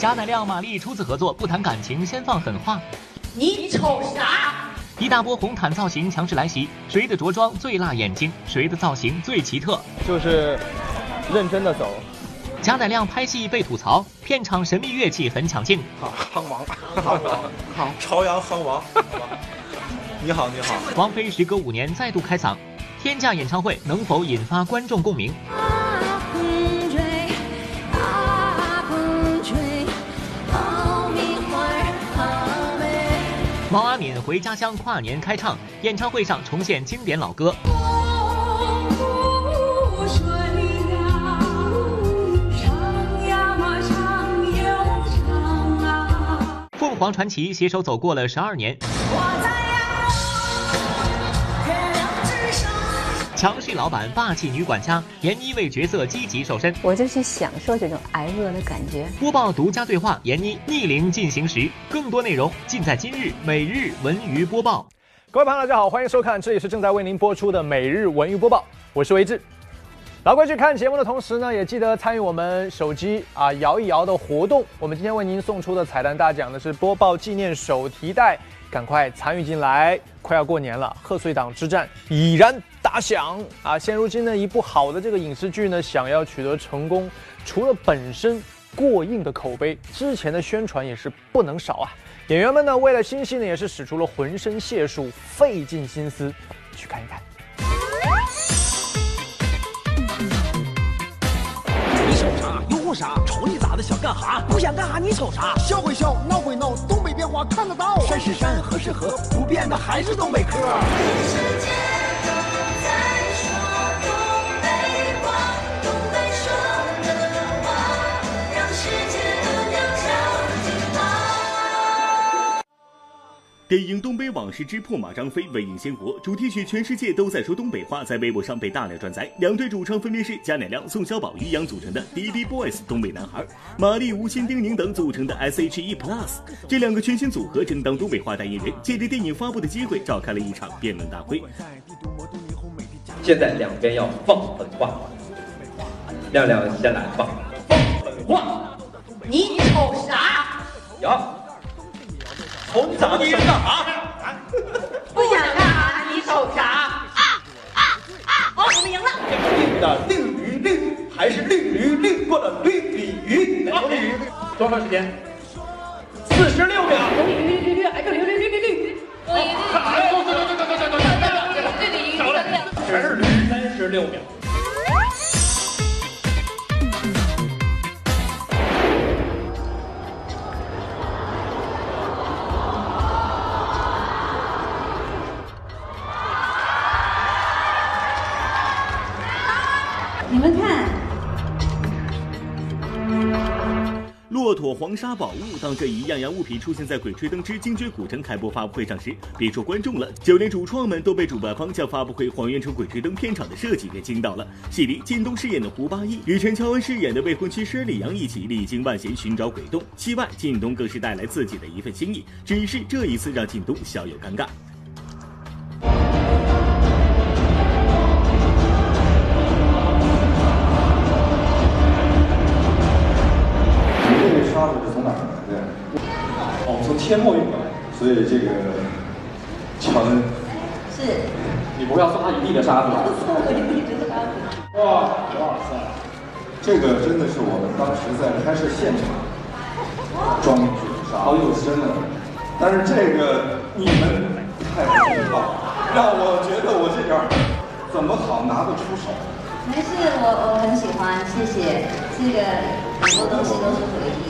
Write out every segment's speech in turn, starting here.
贾乃亮、马丽初次合作，不谈感情，先放狠话。你瞅啥？一大波红毯造型强势来袭，谁的着装最辣眼睛？谁的造型最奇特？就是认真的走。贾乃亮拍戏被吐槽，片场神秘乐器很抢镜。好，夯王，好，朝阳夯王。你好，你好。王菲时隔五年再度开嗓，天价演唱会能否引发观众共鸣？毛阿敏回家乡跨年开唱，演唱会上重现经典老歌。凤凰传奇携手走过了十二年。强势老板，霸气女管家，闫妮为角色积极瘦身，我就去享受这种挨饿的感觉。播报独家对话，闫妮逆龄进行时，更多内容尽在今日每日文娱播报。各位朋友，大家好，欢迎收看，这里是正在为您播出的每日文娱播报，我是维志。老规矩，看节目的同时呢，也记得参与我们手机啊摇一摇的活动。我们今天为您送出的彩蛋大奖呢是播报纪念手提袋。赶快参与进来！快要过年了，贺岁档之战已然打响啊！现如今呢，一部好的这个影视剧呢，想要取得成功，除了本身过硬的口碑，之前的宣传也是不能少啊！演员们呢，为了新戏呢，也是使出了浑身解数，费尽心思去看一看。你瞅啥？有啥？瞅你咋的？想干啥？不想干啥？你瞅啥？笑归笑，闹归闹，东北变化看得到。山是山，河是河，不变的还是东北嗑。电影《东北往事之破马张飞》为映先活，主题曲《全世界都在说东北话》在微博上被大量转载。两队主唱分别是贾乃亮、宋小宝、于洋组成的 D B Boys 东北男孩，马丽、吴昕、丁宁等组成的 S H E Plus。这两个全新组合正当东北话代言人，借着电影发布的机会，召开了一场辩论大会。现在两边要放狠话，亮亮先来吧。放狠话，你瞅啥？呀。瞅你咋的？你干啥？不想干啥？你瞅啥？啊啊啊！我们赢了。定的绿驴绿还是绿驴绿过了绿鲤鱼？哪绿鱼？多长时间？四十六秒。绿绿绿绿绿还是绿绿绿绿绿？我赢了。干啥呀？走走走走走走走走。对对对，少了。全是驴。三十六秒。黄沙宝物，当这一样样物品出现在《鬼吹灯之精绝古城》开播发布会上时，别说观众了，就连主创们都被主办方将发布会还原成《鬼吹灯》片场的设计给惊到了。戏里，靳东饰演的胡八一与陈乔恩饰演的未婚妻施李阳一起历经万险寻找鬼洞，戏外，靳东更是带来自己的一份心意，只是这一次让靳东小有尴尬。天墨运过来，所以这个乔恩是，你不会要送他一地的沙子。哇哇塞，这个真的是我们当时在拍摄现场装进去的沙，好有深啊！但是这个你们太不知道，让我觉得我这点怎么好拿得出手？没事，我我很喜欢，谢谢。这个很多东西都是回忆。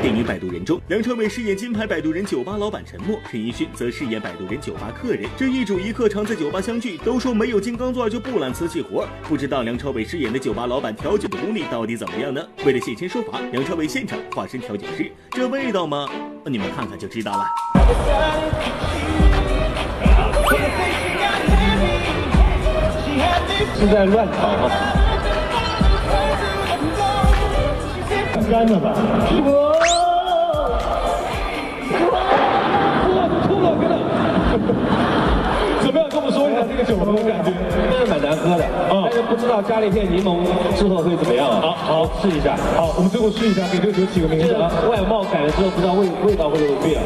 电影《摆渡人》中，梁朝伟饰演金牌摆渡人酒吧老板陈默，陈奕迅则饰演摆渡人酒吧客人。这一主一客常在酒吧相聚，都说没有金刚钻就不揽瓷器活。不知道梁朝伟饰演的酒吧老板调酒的功力到底怎么样呢？为了现身说法，梁朝伟现场化身调酒师，这味道吗？你们看看就知道了。是在乱炒吗？干了吧！怎么样？跟我们说一下这个酒什么感觉？应该是蛮难喝的啊，但是不知知道加了一片柠檬之后会怎么样啊？好，好试一下。好，我们最后试一下，给这个酒起个名字啊。外貌改了之后，不知道味味道会不会变？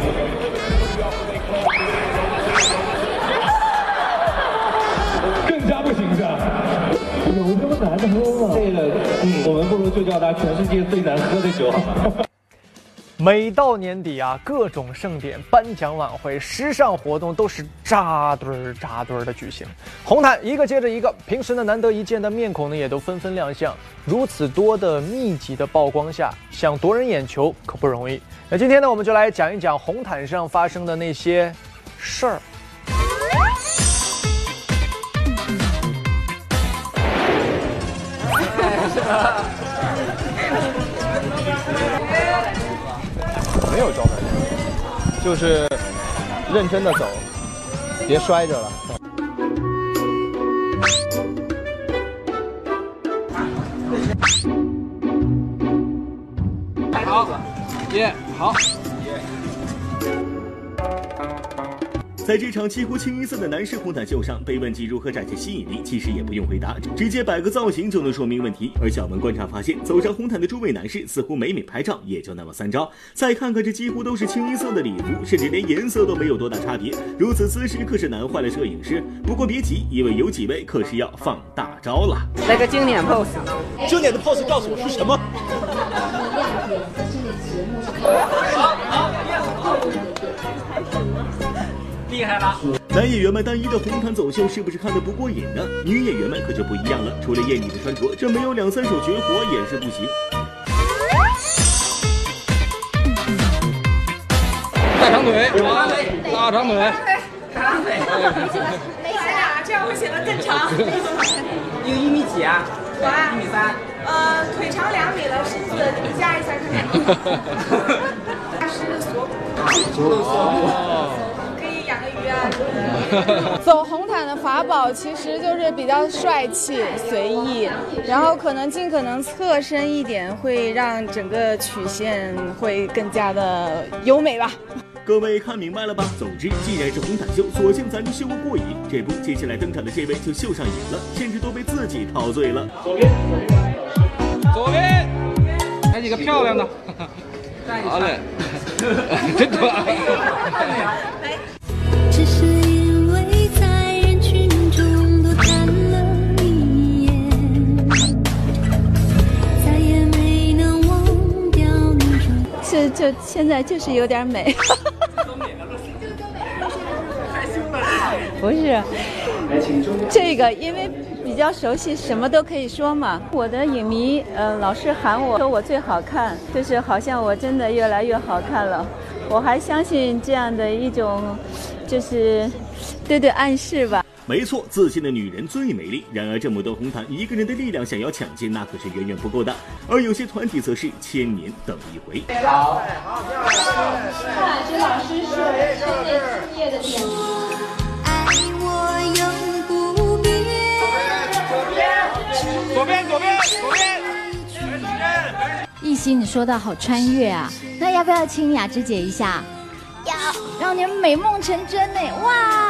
更加不行是吧？有这么难喝吗？这个，嗯，我们不如就叫它全世界最难喝的酒好了。每到年底啊，各种盛典、颁奖晚会、时尚活动都是扎堆儿扎堆儿的举行。红毯一个接着一个，平时呢难得一见的面孔呢也都纷纷亮相。如此多的密集的曝光下，想夺人眼球可不容易。那今天呢，我们就来讲一讲红毯上发生的那些事儿。没有招牌，就是认真的走，别摔着了。好，耶，好。在这场几乎清一色的男士红毯秀上，被问及如何展现吸引力，其实也不用回答，直接摆个造型就能说明问题。而小文观察发现，走上红毯的诸位男士似乎每每拍照也就那么三招。再看看这几乎都是清一色的礼服，甚至连颜色都没有多大差别，如此姿势可是难坏了摄影师。不过别急，因为有几位可是要放大招了。来个经典 pose，经典的 pose 告诉我是什么？厉害了！男演员们单一的红毯走秀是不是看得不过瘾呢？女演员们可就不一样了，除了艳丽的穿着，这没有两三手绝活也是不行。大长腿，大长腿，大长腿，没显啊，这样会显得更长。你有一米几啊？我啊，一米三。呃，腿长两米了，身子你加一下看看。它是锁骨，锁骨。走红毯的法宝其实就是比较帅气、随意，然后可能尽可能侧身一点，会让整个曲线会更加的优美吧。各位看明白了吧？总之，既然是红毯秀，索性咱就秀个过瘾。这不，接下来登场的这位就秀上瘾了，甚至都被自己陶醉了。左边，左边，来几个漂亮的。好嘞，真多。就就现在就是有点美。不是，这个因为比较熟悉，什么都可以说嘛。我的影迷呃老是喊我说我最好看，就是好像我真的越来越好看了。我还相信这样的一种。就是对对暗示吧，没错，自信的女人最美丽。然而这么多红毯，一个人的力量想要抢进，那可是远远不够的。而有些团体则是千年等一回。好，看来这老师是深夜敬业的点。爱我永不变。左边，左边，左边。艺兴，你说的好穿越啊，那要不要亲雅芝姐一下？要让你们美梦成真呢！哇，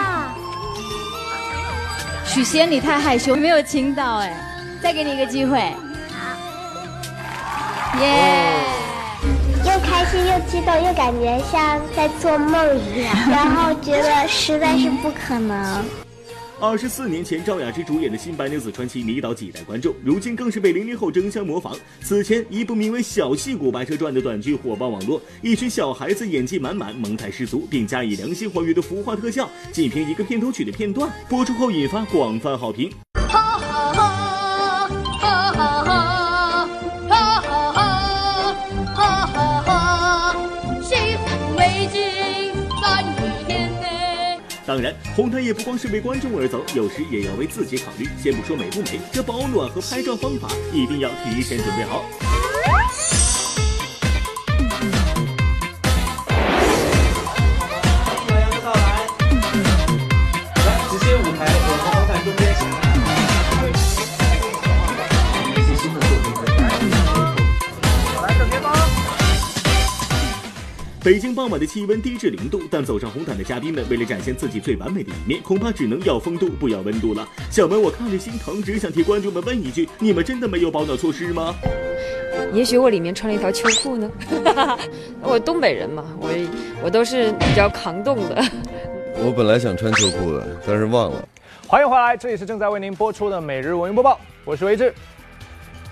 许仙你太害羞，没有亲到哎，再给你一个机会。好，耶！又开心又激动，又感觉像在做梦一样，然后觉得实在是不可能。二十四年前，赵雅芝主演的新白娘子传奇迷倒几代观众，如今更是被零零后争相模仿。此前，一部名为《小戏骨白蛇传》的短剧火爆网络，一群小孩子演技满满，萌态十足，并加以良心还原的服化特效，仅凭一个片头曲的片段播出后，引发广泛好评。当然，红毯也不光是为观众而走，有时也要为自己考虑。先不说美不美，这保暖和拍照方法一定要提前准备好。北京傍晚的气温低至零度，但走上红毯的嘉宾们为了展现自己最完美的一面，恐怕只能要风度不要温度了。小文我看着心疼，只想替观众们问一句：你们真的没有保暖措施吗？也许我里面穿了一条秋裤呢。我东北人嘛，我我都是比较抗冻的。我本来想穿秋裤的，但是忘了。欢迎回来，这里是正在为您播出的每日文娱播报，我是维志。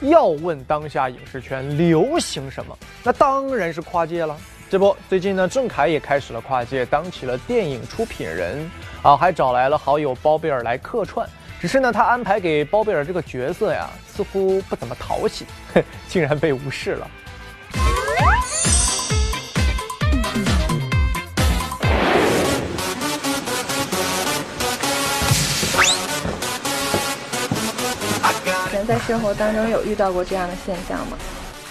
要问当下影视圈流行什么，那当然是跨界了。这不，最近呢，郑恺也开始了跨界，当起了电影出品人啊，还找来了好友包贝尔来客串。只是呢，他安排给包贝尔这个角色呀，似乎不怎么讨喜，竟然被无视了。人在生活当中有遇到过这样的现象吗？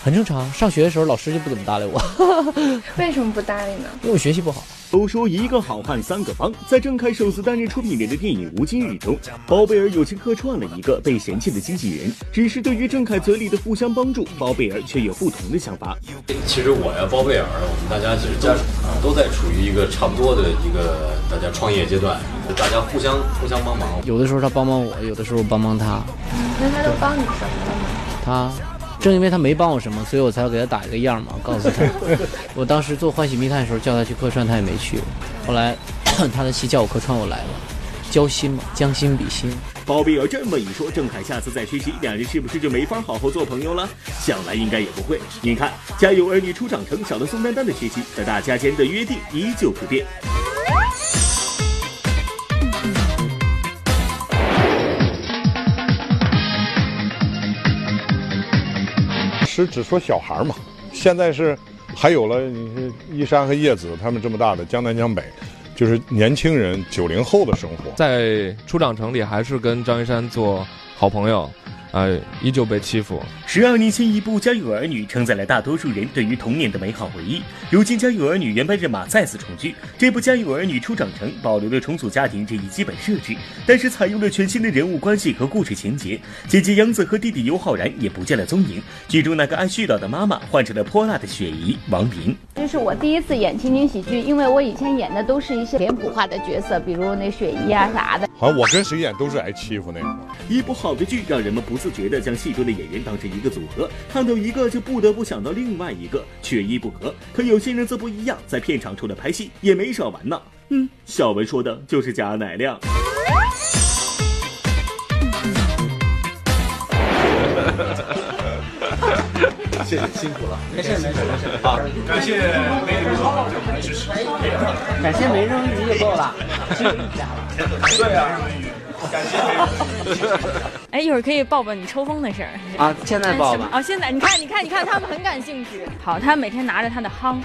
很正常，上学的时候老师就不怎么搭理我。为什么不搭理呢？因为我学习不好。都说一个好汉三个帮，在郑恺首次担任出品人的电影《无今日》中，包贝尔友情客串了一个被嫌弃的经纪人。只是对于郑恺嘴里的互相帮助，包贝尔却有不同的想法。其实我呀，包贝尔，我们大家其实家啊都在处于一个差不多的一个大家创业阶段，大家互相互相帮忙。有的时候他帮帮我，有的时候帮帮他。那他都帮你什么了呢？他。正因为他没帮我什么，所以我才要给他打一个样嘛，告诉他。我当时做《欢喜密探》的时候叫他去客串，他也没去。后来 他的戏叫我客串，我来了。交心嘛，将心比心。包贝尔这么一说，郑恺下次再缺席，两人是不是就没法好好做朋友了？想来应该也不会。你看，《家有儿女》初长成，少了宋丹丹的缺席，但大家间的约定依旧不变。只只说小孩嘛，现在是还有了，你是一山和叶子他们这么大的江南江北，就是年轻人九零后的生活。在初长城里还是跟张一山做好朋友。呃，依旧被欺负。十二年前，一部《家有儿女》承载了大多数人对于童年的美好回忆。如今，《家有儿女》原班人马再次重聚，这部《家有儿女》初长成保留了重组家庭这一基本设置，但是采用了全新的人物关系和故事情节。姐姐杨子和弟弟尤浩然也不见了踪影。剧中那个爱絮叨的妈妈换成了泼辣的雪姨王琳。这是我第一次演情景喜剧，因为我以前演的都是一些脸谱化的角色，比如那雪姨啊啥的。好像我跟谁演都是挨欺负那个。一部好的剧让人们不自觉地将戏中的演员当成一个组合，看到一个就不得不想到另外一个，缺一不可。可有些人则不一样，在片场除了拍戏也没少玩呢。嗯，小文说的就是贾乃亮。谢谢辛苦了，没事没事没事。好，感谢梅人的支持，感谢梅人鱼就够了，只有一家了。对啊。感谢。哎，一会儿可以报报你抽风的事儿啊！现在报吧。哦，现在你看，你看，你看，他们很感兴趣。好，他每天拿着他的夯，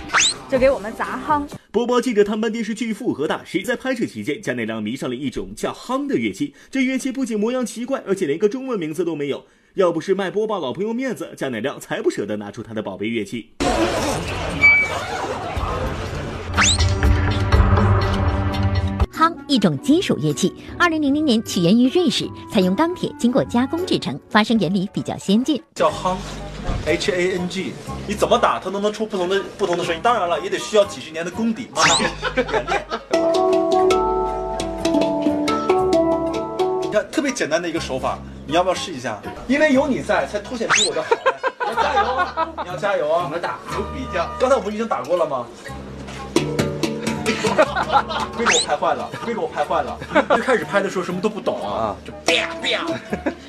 就给我们砸夯。播报记者探班电视剧《复合大师》在拍摄期间，贾乃亮迷上了一种叫夯的乐器。这乐器不仅模样奇怪，而且连个中文名字都没有。要不是卖播报老朋友面子，贾乃亮才不舍得拿出他的宝贝乐器。夯，一种金属乐器，二零零零年起源于瑞士，采用钢铁经过加工制成，发声原理比较先进。叫夯，H A N G，你怎么打它都能出不同的不同的声音。当然了，也得需要几十年的功底啊，演练。你看，特别简单的一个手法，你要不要试一下？因为有你在，才凸显出我的好。你要加油，你要加油啊！我们打有比较。刚才我不是已经打过了吗？别给我拍坏了，被给我拍坏了。最开始拍的时候什么都不懂啊，就啪啪。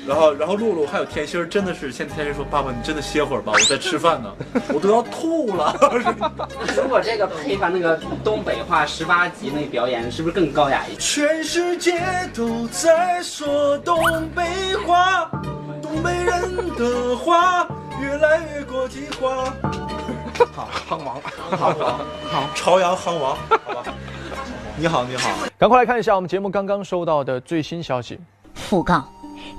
然后，然后露露还有甜心真的是，现在甜心说：“爸爸，你真的歇会儿吧，我在吃饭呢，我都要吐了。”如果这个配上那个东北话十八集那表演，是不是更高雅一点？全世界都在说东北话，东北人的话越来越国际化。好，夯王，夯王，好，朝阳夯王，好吧。你好，你好，赶快来看一下我们节目刚刚收到的最新消息。讣告：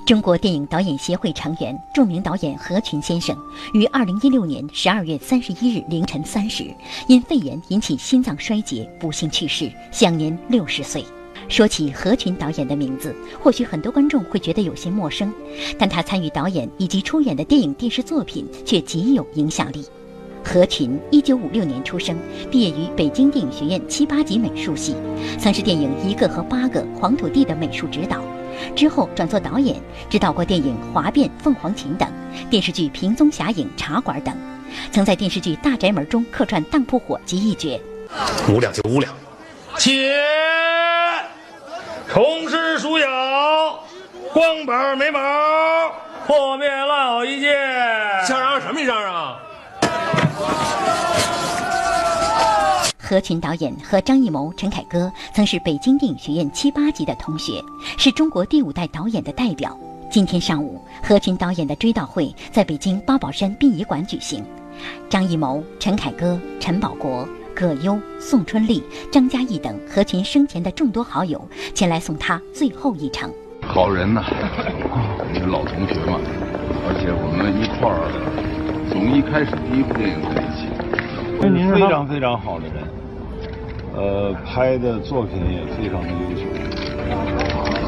中国电影导演协会成员、著名导演何群先生于二零一六年十二月三十一日凌晨三时，因肺炎引起心脏衰竭不幸去世，享年六十岁。说起何群导演的名字，或许很多观众会觉得有些陌生，但他参与导演以及出演的电影电视作品却极有影响力。何群，一九五六年出生，毕业于北京电影学院七八级美术系，曾是电影《一个和八个》《黄土地》的美术指导。之后转做导演，指导过电影《华变》《凤凰琴》等，电视剧《平踪侠影》《茶馆》等，曾在电视剧《大宅门》中客串当铺伙计一角。五两就五两，且重施鼠咬，光板没毛，破灭老一件。相声什么相声啊？何群导演和张艺谋、陈凯歌曾是北京电影学院七八级的同学，是中国第五代导演的代表。今天上午，何群导演的追悼会在北京八宝山殡仪馆举行，张艺谋、陈凯歌、陈宝国、葛优、宋春丽、张嘉译等何群生前的众多好友前来送他最后一程。好人呐、我们是老同学嘛，而且我们一块儿从一开始第一部电影在一起，您非常非常好的人，呃，拍的作品也非常的优秀，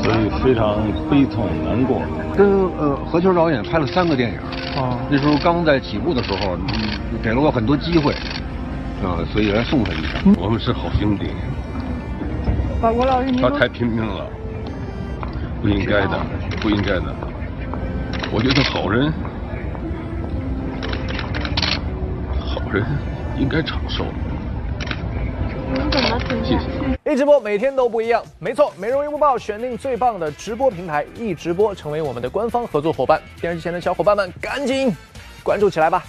所以非常悲痛难过。跟呃何秋导演拍了三个电影，啊，那时候刚在起步的时候，你给了我很多机会，啊，所以来送他一程。我们是好兄弟，法国老师，他太拼命了，不应该的，不应该的。我觉得好人，好人应该长寿。谢谢。一直播每天都不一样，没错，每日文娱播报选定最棒的直播平台一直播，成为我们的官方合作伙伴。电视机前的小伙伴们，赶紧关注起来吧！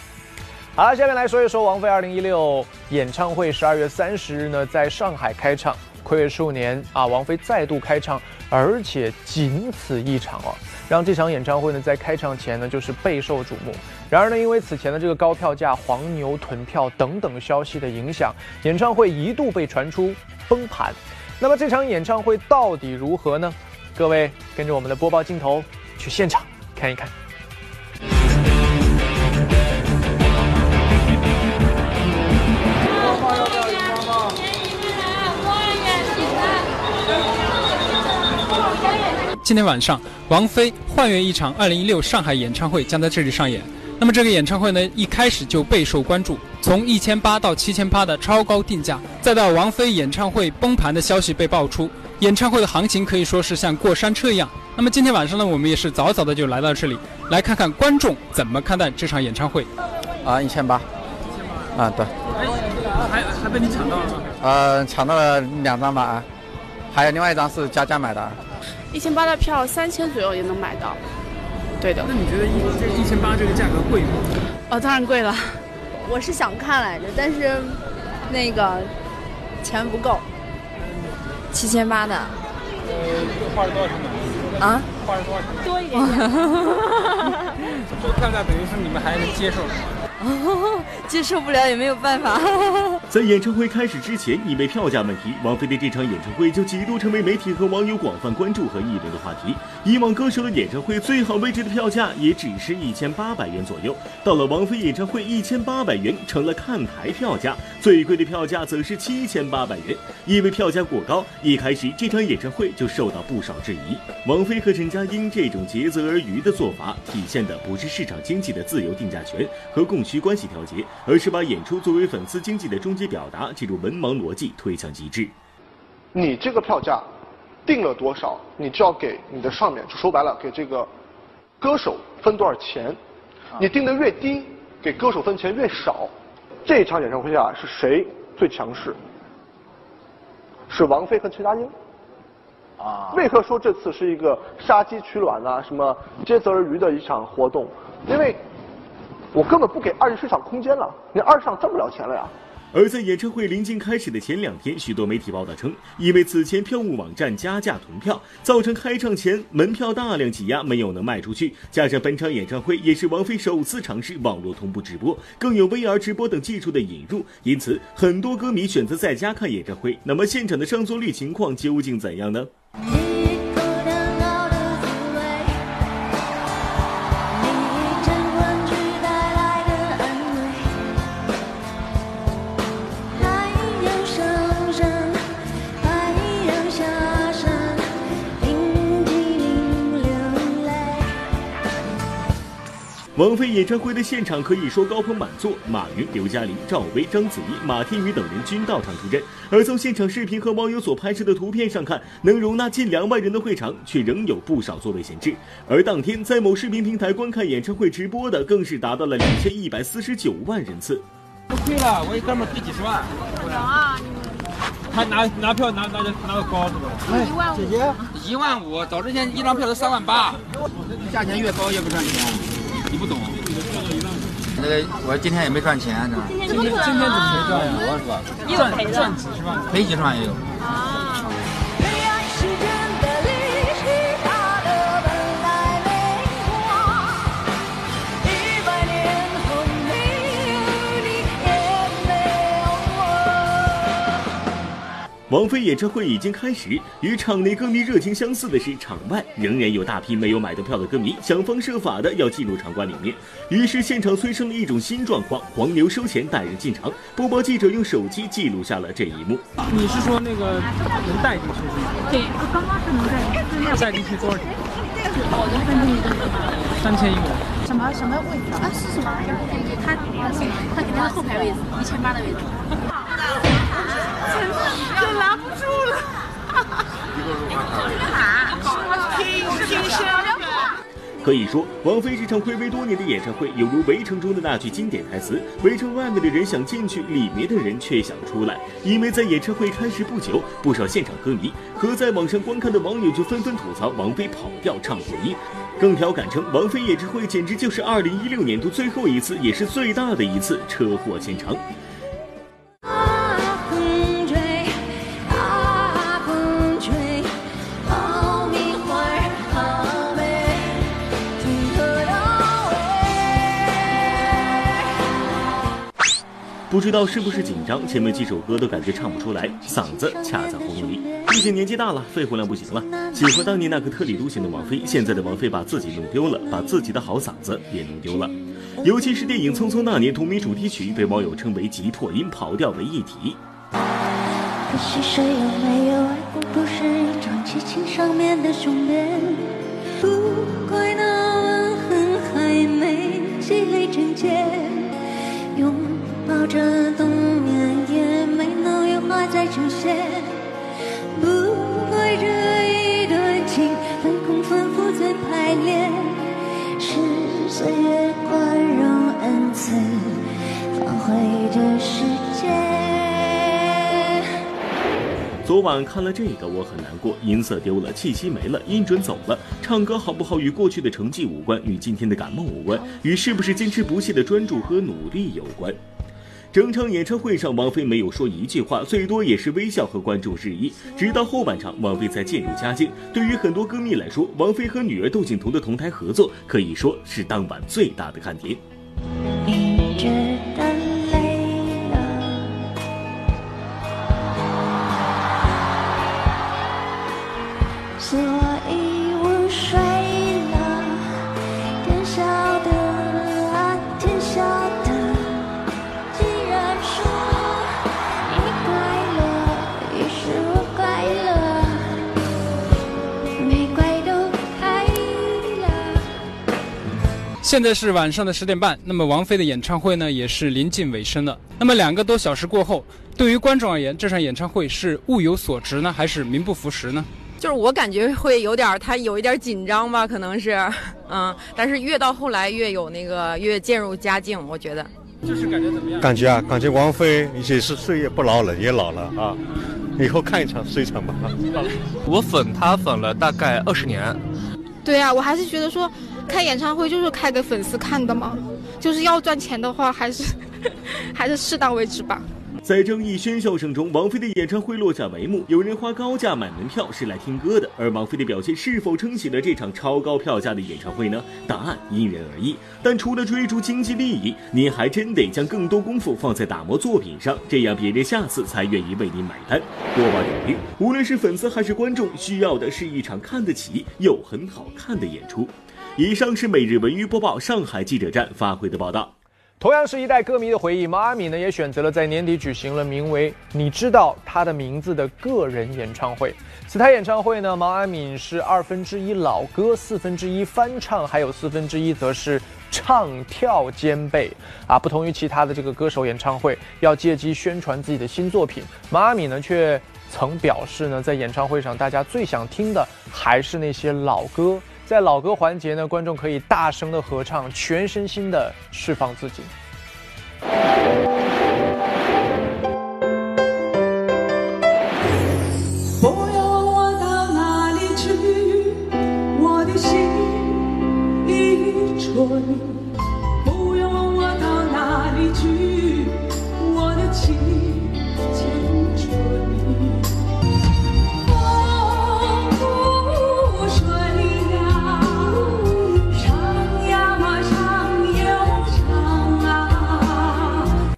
好了，下面来说一说王菲二零一六演唱会，十二月三十日呢在上海开唱，暌违数年啊，王菲再度开唱，而且仅此一场哦，让这场演唱会呢在开唱前呢就是备受瞩目。然而呢，因为此前的这个高票价、黄牛囤票等等消息的影响，演唱会一度被传出崩盘。那么这场演唱会到底如何呢？各位跟着我们的播报镜头去现场看一看。今天晚上，王菲幻乐一场2016上海演唱会将在这里上演。那么这个演唱会呢，一开始就备受关注，从一千八到七千八的超高定价，再到王菲演唱会崩盘的消息被爆出，演唱会的行情可以说是像过山车一样。那么今天晚上呢，我们也是早早的就来到这里，来看看观众怎么看待这场演唱会。啊，一千八，啊，对，还还被你抢到了吗？呃，抢到了两张吧，啊，还有另外一张是加价买的。一千八的票，三千左右也能买到。对的。那你觉得一这一千八这个价格贵吗？哦，当然贵了。我是想看来着，但是那个钱不够。七千八的。呃，花了多少钱买？啊？花了多少钱？多一点点。这个票价等于是你们还能接受？哦，接受不了也没有办法。在演唱会开始之前，因为票价问题，王菲的这场演唱会就几度成为媒体和网友广泛关注和议论的话题。以往歌手的演唱会最好位置的票价也只是一千八百元左右，到了王菲演唱会，一千八百元成了看台票价，最贵的票价则是七千八百元。因为票价过高，一开始这场演唱会就受到不少质疑。王菲和陈佳英这种竭泽而渔的做法，体现的不是市场经济的自由定价权和供需关系调节，而是把演出作为粉丝经济的终极表达进入文盲逻辑推向极致。你这个票价定了多少，你就要给你的上面，就说白了，给这个歌手分多少钱。你定的越低，给歌手分钱越少。这一场演唱会下是谁最强势？是王菲和崔佳英。啊。为何说这次是一个杀鸡取卵啊，什么竭泽而渔的一场活动？因为我根本不给二级市场空间了，你二级市场挣不了钱了呀。而在演唱会临近开始的前两天，许多媒体报道称，因为此前票务网站加价囤票，造成开唱前门票大量挤压，没有能卖出去。加上本场演唱会也是王菲首次尝试网络同步直播，更有 VR 直播等技术的引入，因此很多歌迷选择在家看演唱会。那么现场的上座率情况究竟怎样呢？王菲演唱会的现场可以说高朋满座，马云、刘嘉玲、赵薇、章子怡、马天宇等人均到场助阵。而从现场视频和网友所拍摄的图片上看，能容纳近两万人的会场却仍有不少座位闲置。而当天在某视频平台观看演唱会直播的，更是达到了两千一百四十九万人次。不亏了，我一哥们儿亏几十万。啊！他拿拿票拿拿的拿的高是吧？一万五姐姐，一万五，早之前一张票都三万八，价钱越高越不赚钱，你不懂。那个我今天也没赚钱呢。今天今天怎么没赚呀？有是吧？赚赚几十万，赔几十万也有。王菲演唱会已经开始，与场内歌迷热情相似的是，场外仍然有大批没有买到票的歌迷想方设法的要进入场馆里面。于是现场催生了一种新状况：黄牛收钱带人进场。播报记者用手机记录下了这一幕。你是说那个能带进去是吗？对，刚刚是能带进去。带进去多少钱？我的三千一个。三千一个。什么什么位置啊？是什么？他他是他肯定是后排位置，一千八的位置。就拦不住了。可以说，王菲这场暌违多年的演唱会，犹如《围城》中的那句经典台词：“围城外面的人想进去，里面的人却想出来。”因为在演唱会开始不久，不少现场歌迷和在网上观看的网友就纷纷吐槽王菲跑调唱混音，更调侃称王菲演唱会简直就是2016年度最后一次，也是最大的一次车祸现场。不知道是不是紧张，前面几首歌都感觉唱不出来，嗓子卡在喉咙里。毕竟年纪大了，肺活量不行了。喜欢当年那个特立独行的王菲，现在的王菲把自己弄丢了，把自己的好嗓子也弄丢了。尤其是电影《匆匆那年》同名主题曲，被网友称为急破音、跑调为一体。可惜谁有没有爱过，不是一张激情上面的雄辩。着冬眠也没能有花再出现。不怪这一段情反复反复在排练，是岁月宽容恩赐放回的时间。昨晚看了这个，我很难过，音色丢了，气息没了，音准走了。唱歌好不好与过去的成绩无关，与今天的感冒无关，与是不是坚持不懈的专注和努力有关。整场演唱会上，王菲没有说一句话，最多也是微笑和观众致意。直到后半场，王菲才渐入佳境。对于很多歌迷来说，王菲和女儿窦靖童的同台合作，可以说是当晚最大的看点。现在是晚上的十点半，那么王菲的演唱会呢也是临近尾声了。那么两个多小时过后，对于观众而言，这场演唱会是物有所值呢，还是名不符实呢？就是我感觉会有点儿，他有一点紧张吧，可能是，嗯，但是越到后来越有那个越渐入佳境，我觉得。就是感觉怎么样？感觉啊，感觉王菲也是岁月不老，人也老了啊，以后看一场是一场吧。我粉她粉了大概二十年，对啊，我还是觉得说，开演唱会就是开给粉丝看的吗，就是要赚钱的话，还是 还是适当为之吧。在争议喧嚣声中，王菲的演唱会落下帷幕。有人花高价买门票是来听歌的，而王菲的表现是否撑起了这场超高票价的演唱会呢？答案因人而异。但除了追逐经济利益，您还真得将更多功夫放在打磨作品上，这样别人下次才愿意为您买单。播报点评：无论是粉丝还是观众，需要的是一场看得起又很好看的演出。以上是每日文娱播报上海记者站发回的报道。同样是一代歌迷的回忆，毛阿敏呢也选择了在年底举行了名为“你知道他的名字”的个人演唱会。此台演唱会呢，毛阿敏是二分之一老歌，四分之一翻唱，还有四分之一则是唱跳兼备啊。不同于其他的这个歌手演唱会，要借机宣传自己的新作品，毛阿敏呢却曾表示呢，在演唱会上大家最想听的还是那些老歌。在老歌环节呢，观众可以大声的合唱，全身心的释放自己。不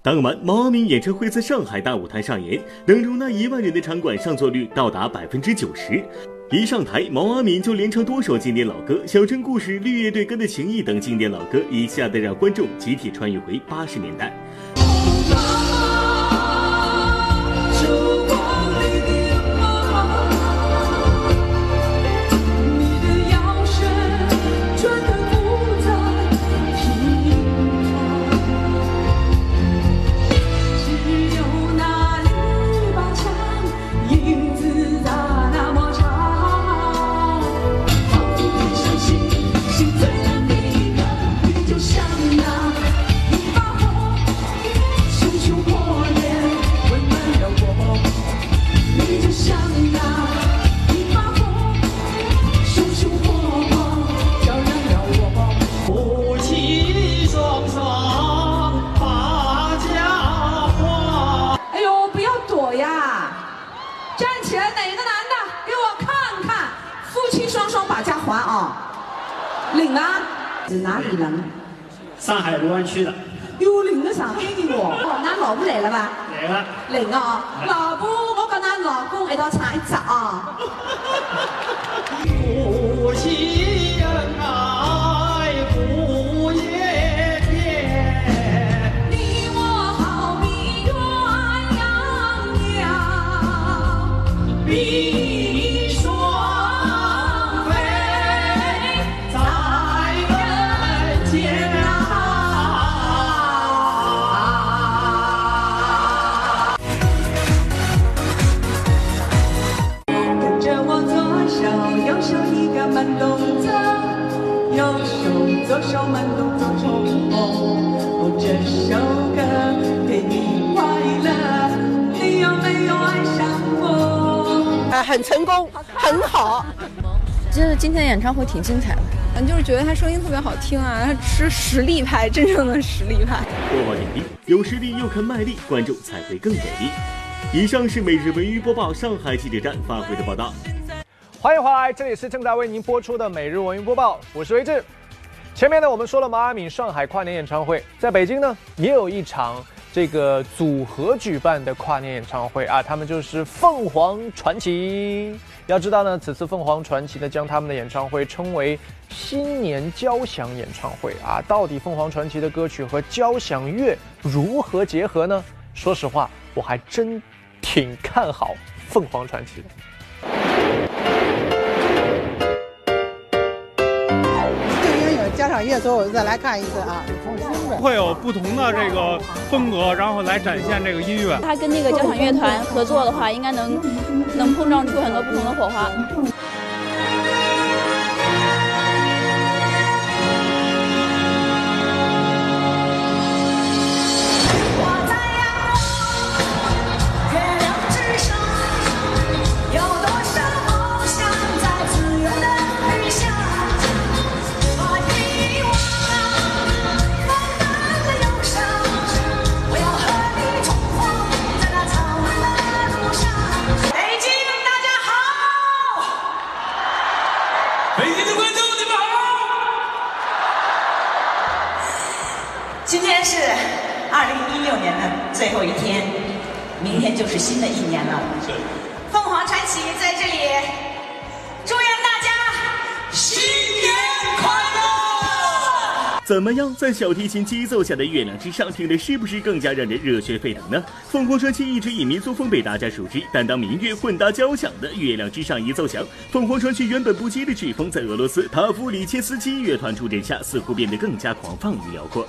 当晚，毛阿敏演唱会在上海大舞台上演，能容纳一万人的场馆上座率到达百分之九十。一上台，毛阿敏就连唱多首经典老歌，《小镇故事》《绿叶对歌的情谊》等经典老歌，一下子让观众集体穿越回八十年代。起来，哪个男的给我看看？夫妻双双把家还啊！领啊？是哪里人？上海卢湾区的。哟，领了上海的哦，哦，那老婆来了伐？来了。领啊！老婆，我跟那老公一道唱一只啊！比翼双飞在人间。跟着我，左手右手一个慢动作，右手左手慢动。很成功，很好。就是今天的演唱会挺精彩的，嗯，就是觉得他声音特别好听啊，他是实力派，真正的实力派。播报点评：有实力又肯卖力，观众才会更给力。以上是每日文娱播报上海记者站发回的报道。欢迎回来，这里是正在为您播出的每日文娱播报，我是维志。前面呢，我们说了毛阿敏上海跨年演唱会，在北京呢也有一场这个组合举办的跨年演唱会啊，他们就是凤凰传奇。要知道呢，此次凤凰传奇呢将他们的演唱会称为新年交响演唱会啊，到底凤凰传奇的歌曲和交响乐如何结合呢？说实话，我还真挺看好凤凰传奇的。因为有交响乐，所以我再来看一次啊。会有不同的这个风格，然后来展现这个音乐。他跟那个交响乐团合作的话，应该能能碰撞出很多不同的火花。北京的观众，你们好！今天是二零一六年的最后一天，明天就是新的一年了。凤凰传奇在这里怎么样，在小提琴激奏下的《月亮之上》听着是不是更加让人热血沸腾呢？凤凰传奇一直以民族风被大家熟知，但当民乐混搭交响的《月亮之上》一奏响，凤凰传奇原本不羁的曲风在俄罗斯塔夫里切斯基乐团助阵下，似乎变得更加狂放与辽阔。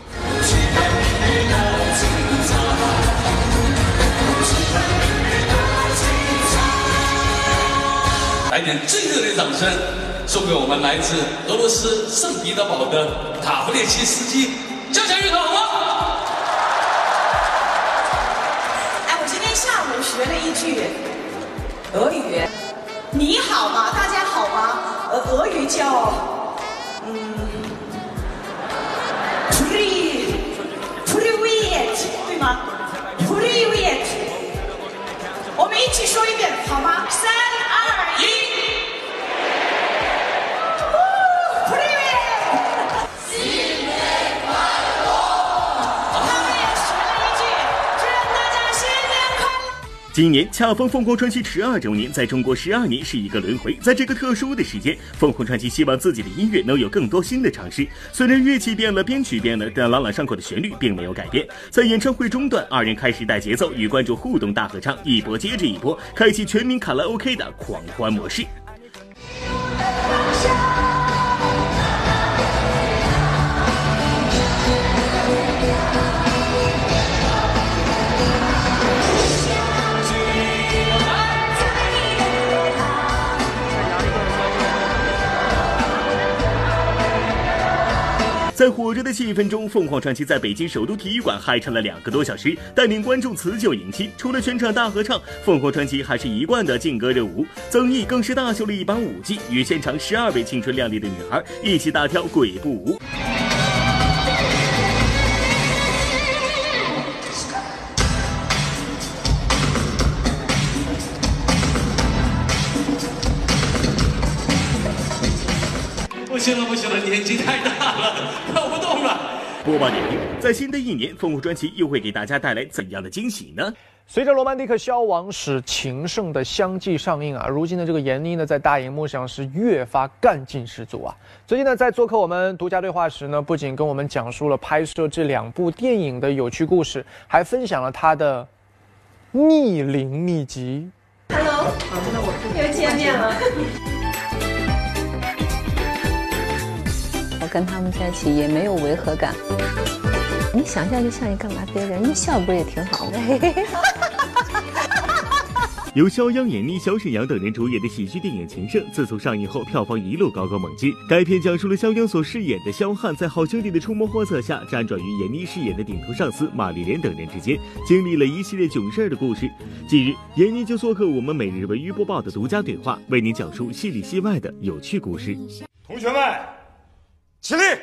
来点最热烈的掌声，送给我们来自俄罗斯圣彼得堡的塔夫列奇斯基交响乐团，好吗？哎，我今天下午学了一句俄语，你好吗？大家好吗？呃，俄语叫嗯 p r i p r i v i e t 对吗 p r i v i e t 我们一起说一遍好吗？三二一今年恰逢凤凰传奇十二周年，在中国十二年是一个轮回。在这个特殊的时间，凤凰传奇希望自己的音乐能有更多新的尝试。虽然乐器变了，编曲变了，但朗朗上口的旋律并没有改变。在演唱会中段，二人开始带节奏，与观众互动大合唱，一波接着一波，开启全民卡拉 OK 的狂欢模式。在火热的气氛中，凤凰传奇在北京首都体育馆嗨唱了两个多小时，带领观众辞旧迎新。除了全场大合唱，凤凰传奇还是一贯的劲歌热舞，曾毅更是大秀了一把舞技，与现场十二位青春靓丽的女孩一起大跳鬼步舞。不行了，不行了，年纪太大了，跳不动了。播报点评：在新的一年，凤凰专辑又会给大家带来怎样的惊喜呢？随着《罗曼蒂克消亡史》情圣的相继上映啊，如今的这个闫妮呢，在大荧幕上是越发干劲十足啊。最近呢，在做客我们独家对话时呢，不仅跟我们讲述了拍摄这两部电影的有趣故事，还分享了她的逆龄秘籍。Hello，又见面了。跟他们在一起也没有违和感。你想笑就像一个麻痹人，你笑不是也挺好吗？由肖央、闫妮、肖沈阳等人主演的喜剧电影《情圣》，自从上映后票房一路高歌猛进。该片讲述了肖央所饰演的肖汉在好兄弟的出谋划策下，辗转于闫妮饰演的顶头上司马丽莲等人之间，经历了一系列囧事儿的故事。近日，闫妮就做客我们每日文娱播报的独家对话，为您讲述戏里戏外的有趣故事。同学们，起立！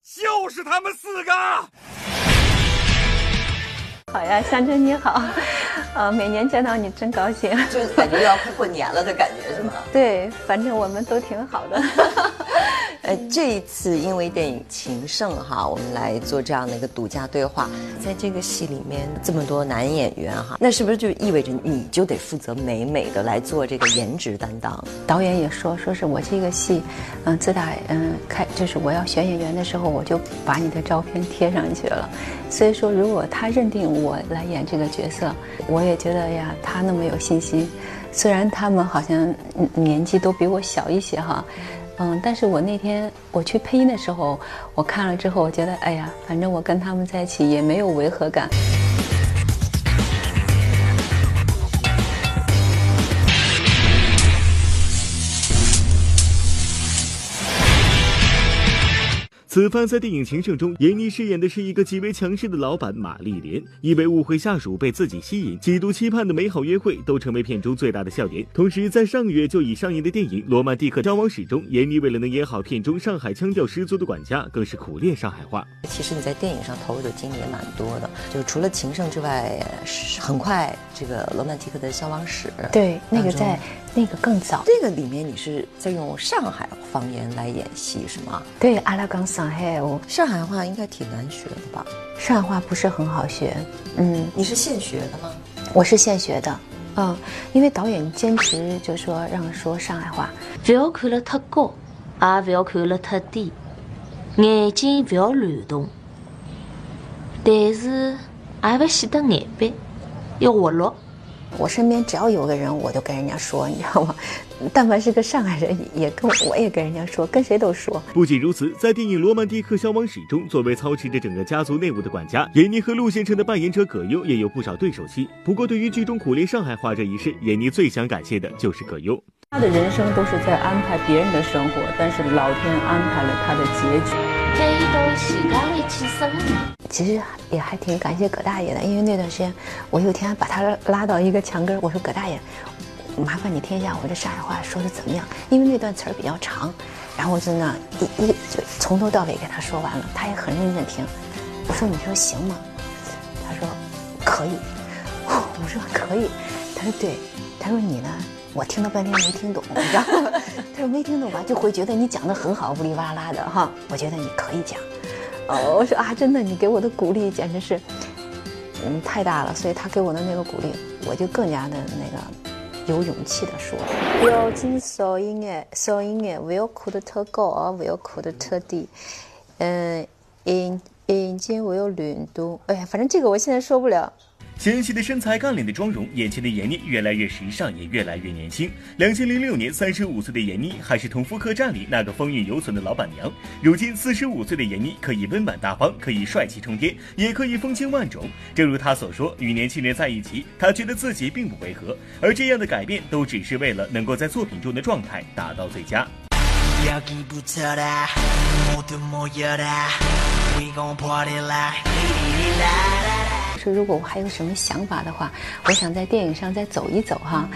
就是他们四个。好呀，香珍你好，呃，每年见到你真高兴，就是感觉要快过年了的感觉是吗？对，反正我们都挺好的。呃，这一次因为电影《情圣》哈，我们来做这样的一个独家对话。在这个戏里面，这么多男演员哈，那是不是就意味着你就得负责美美的来做这个颜值担当？导演也说，说是我这个戏，嗯、自打嗯、开就是我要选演员的时候，我就把你的照片贴上去了。所以说，如果他认定我我来演这个角色，我也觉得呀，他那么有信心。虽然他们好像年纪都比我小一些哈，嗯，但是我那天我去配音的时候，我看了之后，我觉得哎呀，反正我跟他们在一起也没有违和感。此番在电影《情圣》中，闫妮饰演的是一个极为强势的老板马丽莲，因为误会下属被自己吸引，几度期盼的美好约会都成为片中最大的笑点。同时，在上个月就已上映的电影《罗曼蒂克消亡史》中，闫妮为了能演好片中上海腔调十足的管家，更是苦练上海话。其实你在电影上投入的精力也蛮多的，就是除了《情圣》之外，很快这个《罗曼蒂克的消亡史》对，那个在那个更早。这个里面你是在用上海方言来演戏是吗？对，阿拉讲上海哦，上海话应该挺难学的吧？上海话不是很好学，嗯，你是现学的吗？我是现学的，嗯，因为导演坚持就说让说上海话，不要看了太高，也不要看了太低，眼睛不要乱动，但是也不显得眼白，要活络。我身边只要有个人，我就跟人家说，你知道吗？但凡是个上海人，也跟我我也跟人家说，跟谁都说。不仅如此，在电影《罗曼蒂克消亡史》中，作为操持着整个家族内务的管家，闫妮和陆先生的扮演者葛优也有不少对手戏。不过，对于剧中苦练上海话这一事，闫妮最想感谢的就是葛优。他的人生都是在安排别人的生活，但是老天安排了他的结局。其实也还挺感谢葛大爷的，因为那段时间我有天把他拉到一个墙根，我说葛大爷，麻烦你听一下我这上海话说的怎么样？因为那段词儿比较长，然后我就那一一就从头到尾给他说完了，他也很认真听。我说你说行吗？他说可以。我说可以。他说对。他说你呢？我听了半天没听懂，你知道吗？他说没听懂吧，就会觉得你讲的很好，呜里哇啦的哈。我觉得你可以讲。哦，我说啊，真的，你给我的鼓励简直是，嗯，太大了。所以他给我的那个鼓励，我就更加的那个有勇气的说。标准收音眼，收音眼不要哭得特高啊，不要哭得特低。嗯，眼眼睛不要乱动。哎呀，反正这个我现在说不了。纤细的身材，干练的妆容，眼前的闫妮越来越时尚，也越来越年轻。两千零六年，三十五岁的闫妮还是同福客栈里那个风韵犹存的老板娘。如今，四十五岁的闫妮可以温婉大方，可以帅气冲天，也可以风情万种。正如她所说，与年轻人在一起，她觉得自己并不违和。而这样的改变，都只是为了能够在作品中的状态达到最佳。如果我还有什么想法的话我想在电影上再走一走哈。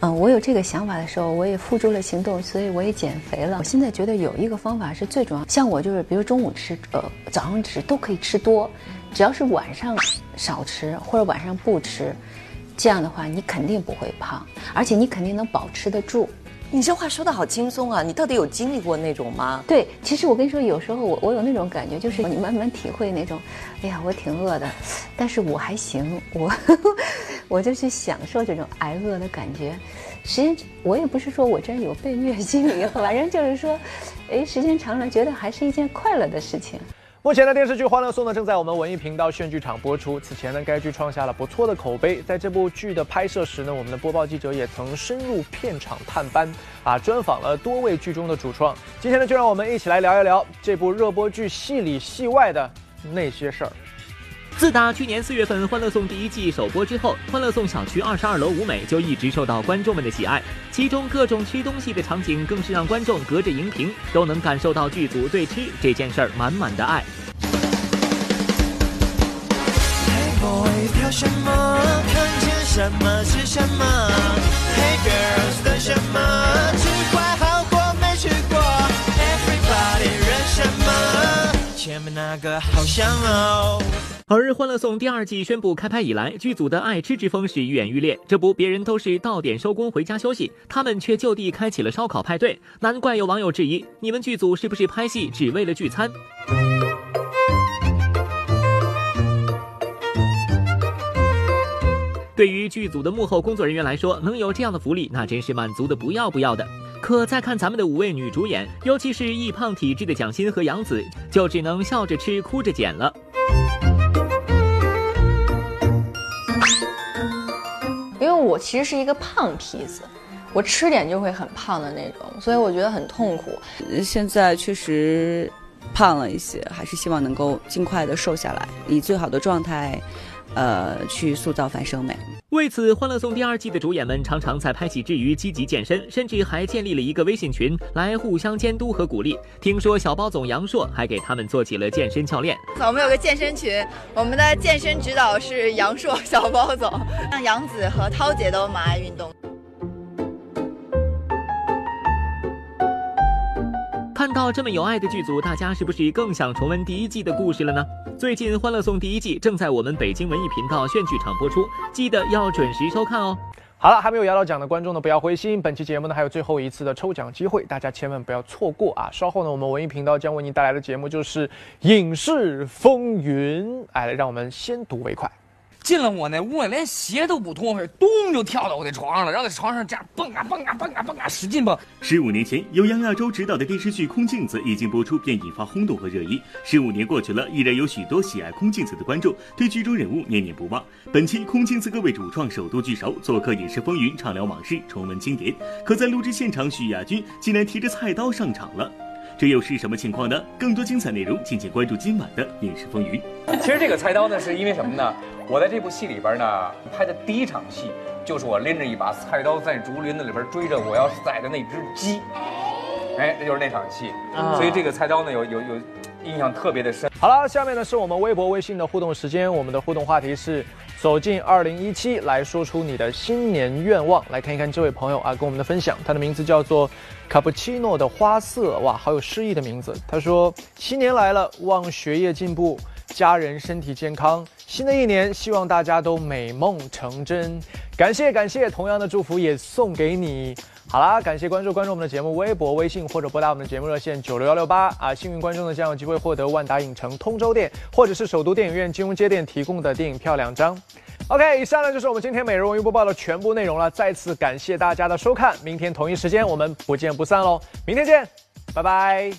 嗯我有这个想法的时候我也付诸了行动所以我也减肥了。我现在觉得有一个方法是最重要像我就是比如中午吃呃早上吃都可以吃多只要是晚上少吃或者晚上不吃这样的话你肯定不会胖而且你肯定能保持得住。你这话说的好轻松啊！你到底有经历过那种吗？对，其实我跟你说，有时候我我有那种感觉，就是你慢慢体会那种，哎呀，我挺饿的，但是我还行，我 我就去享受这种挨饿的感觉。时间我也不是说我真有被虐心理，反正就是说，哎，时间长了觉得还是一件快乐的事情。目前的电视剧《欢乐颂》呢，正在我们文艺频道炫剧场播出。此前呢，该剧创下了不错的口碑。在这部剧的拍摄时呢，我们的播报记者也曾深入片场探班，啊，专访了多位剧中的主创。今天呢，就让我们一起来聊一聊这部热播剧戏里戏外的那些事儿。自打去年四月份《欢乐颂》第一季首播之后，《欢乐颂》小区二十二楼舞美就一直受到观众们的喜爱，其中各种吃东西的场景更是让观众隔着荧屏都能感受到剧组对吃这件事儿满满的爱。Hey boys 跳什么？看见什么是什么？Hey girls 等什么？前面那个好香哦。而《欢乐颂》第二季宣布开拍以来，剧组的爱吃之风是愈演愈烈。这不，别人都是到点收工回家休息，他们却就地开启了烧烤派对。难怪有网友质疑：你们剧组是不是拍戏只为了聚餐？对于剧组的幕后工作人员来说，能有这样的福利，那真是满足的不要不要的。可再看咱们的五位女主演，尤其是易胖体质的蒋欣和杨紫，就只能笑着吃，哭着捡了。因为我其实是一个胖坯子，我吃点就会很胖的那种，所以我觉得很痛苦。现在确实胖了一些，还是希望能够尽快的瘦下来，以最好的状态，呃，去塑造樊胜美。为此，《欢乐颂》第二季的主演们常常在拍戏之余积极健身，甚至还建立了一个微信群来互相监督和鼓励。听说小包总杨烁还给他们做起了健身教练。我们有个健身群，我们的健身指导是杨烁、小包总，像杨紫和涛姐都蛮爱运动。看到这么有爱的剧组，大家是不是更想重温第一季的故事了呢？最近《欢乐颂》第一季正在我们北京文艺频道炫剧场播出，记得要准时收看哦。好了，还没有摇到奖的观众呢，不要灰心。本期节目呢还有最后一次的抽奖机会，大家千万不要错过啊！稍后呢，我们文艺频道将为您带来的节目就是《影视风云》，哎，让我们先睹为快。进了我那屋，连鞋都不脱，咚就跳到我的床上了，然后在床上这样蹦啊蹦啊蹦啊蹦啊，使劲蹦。十五年前，由杨亚洲执导的电视剧《空镜子》一经播出，便引发轰动和热议。十五年过去了，依然有许多喜爱《空镜子》的观众对剧中人物念念不忘。本期《空镜子》各位主创首度聚首，做客《影视风云》，畅聊往事，重温经典。可在录制现场，许亚军竟然提着菜刀上场了。这又是什么情况呢？更多精彩内容，敬请关注今晚的《影视风云》。其实这个菜刀呢，是因为什么呢？我在这部戏里边呢，拍的第一场戏就是我拎着一把菜刀在竹林子里边追着我要宰的那只鸡，哎，这就是那场戏。啊所以这个菜刀呢，有有有印象特别的深。好了，下面呢是我们微博、微信的互动时间。我们的互动话题是走进二零一七，来说出你的新年愿望。来看一看这位朋友啊，跟我们的分享，他的名字叫做卡布奇诺的花色，哇，好有诗意的名字。他说：新年来了，望学业进步，家人身体健康。新的一年，希望大家都美梦成真。感谢感谢，同样的祝福也送给你。好啦，感谢关注关注我们的节目，微博、微信或者拨打我们的节目热线九六幺六八啊，幸运观众呢将有机会获得万达影城通州店或者是首都电影院金融街店提供的电影票两张。OK，以上呢就是我们今天每日文娱播报的全部内容了，再次感谢大家的收看，明天同一时间我们不见不散喽，明天见，拜拜。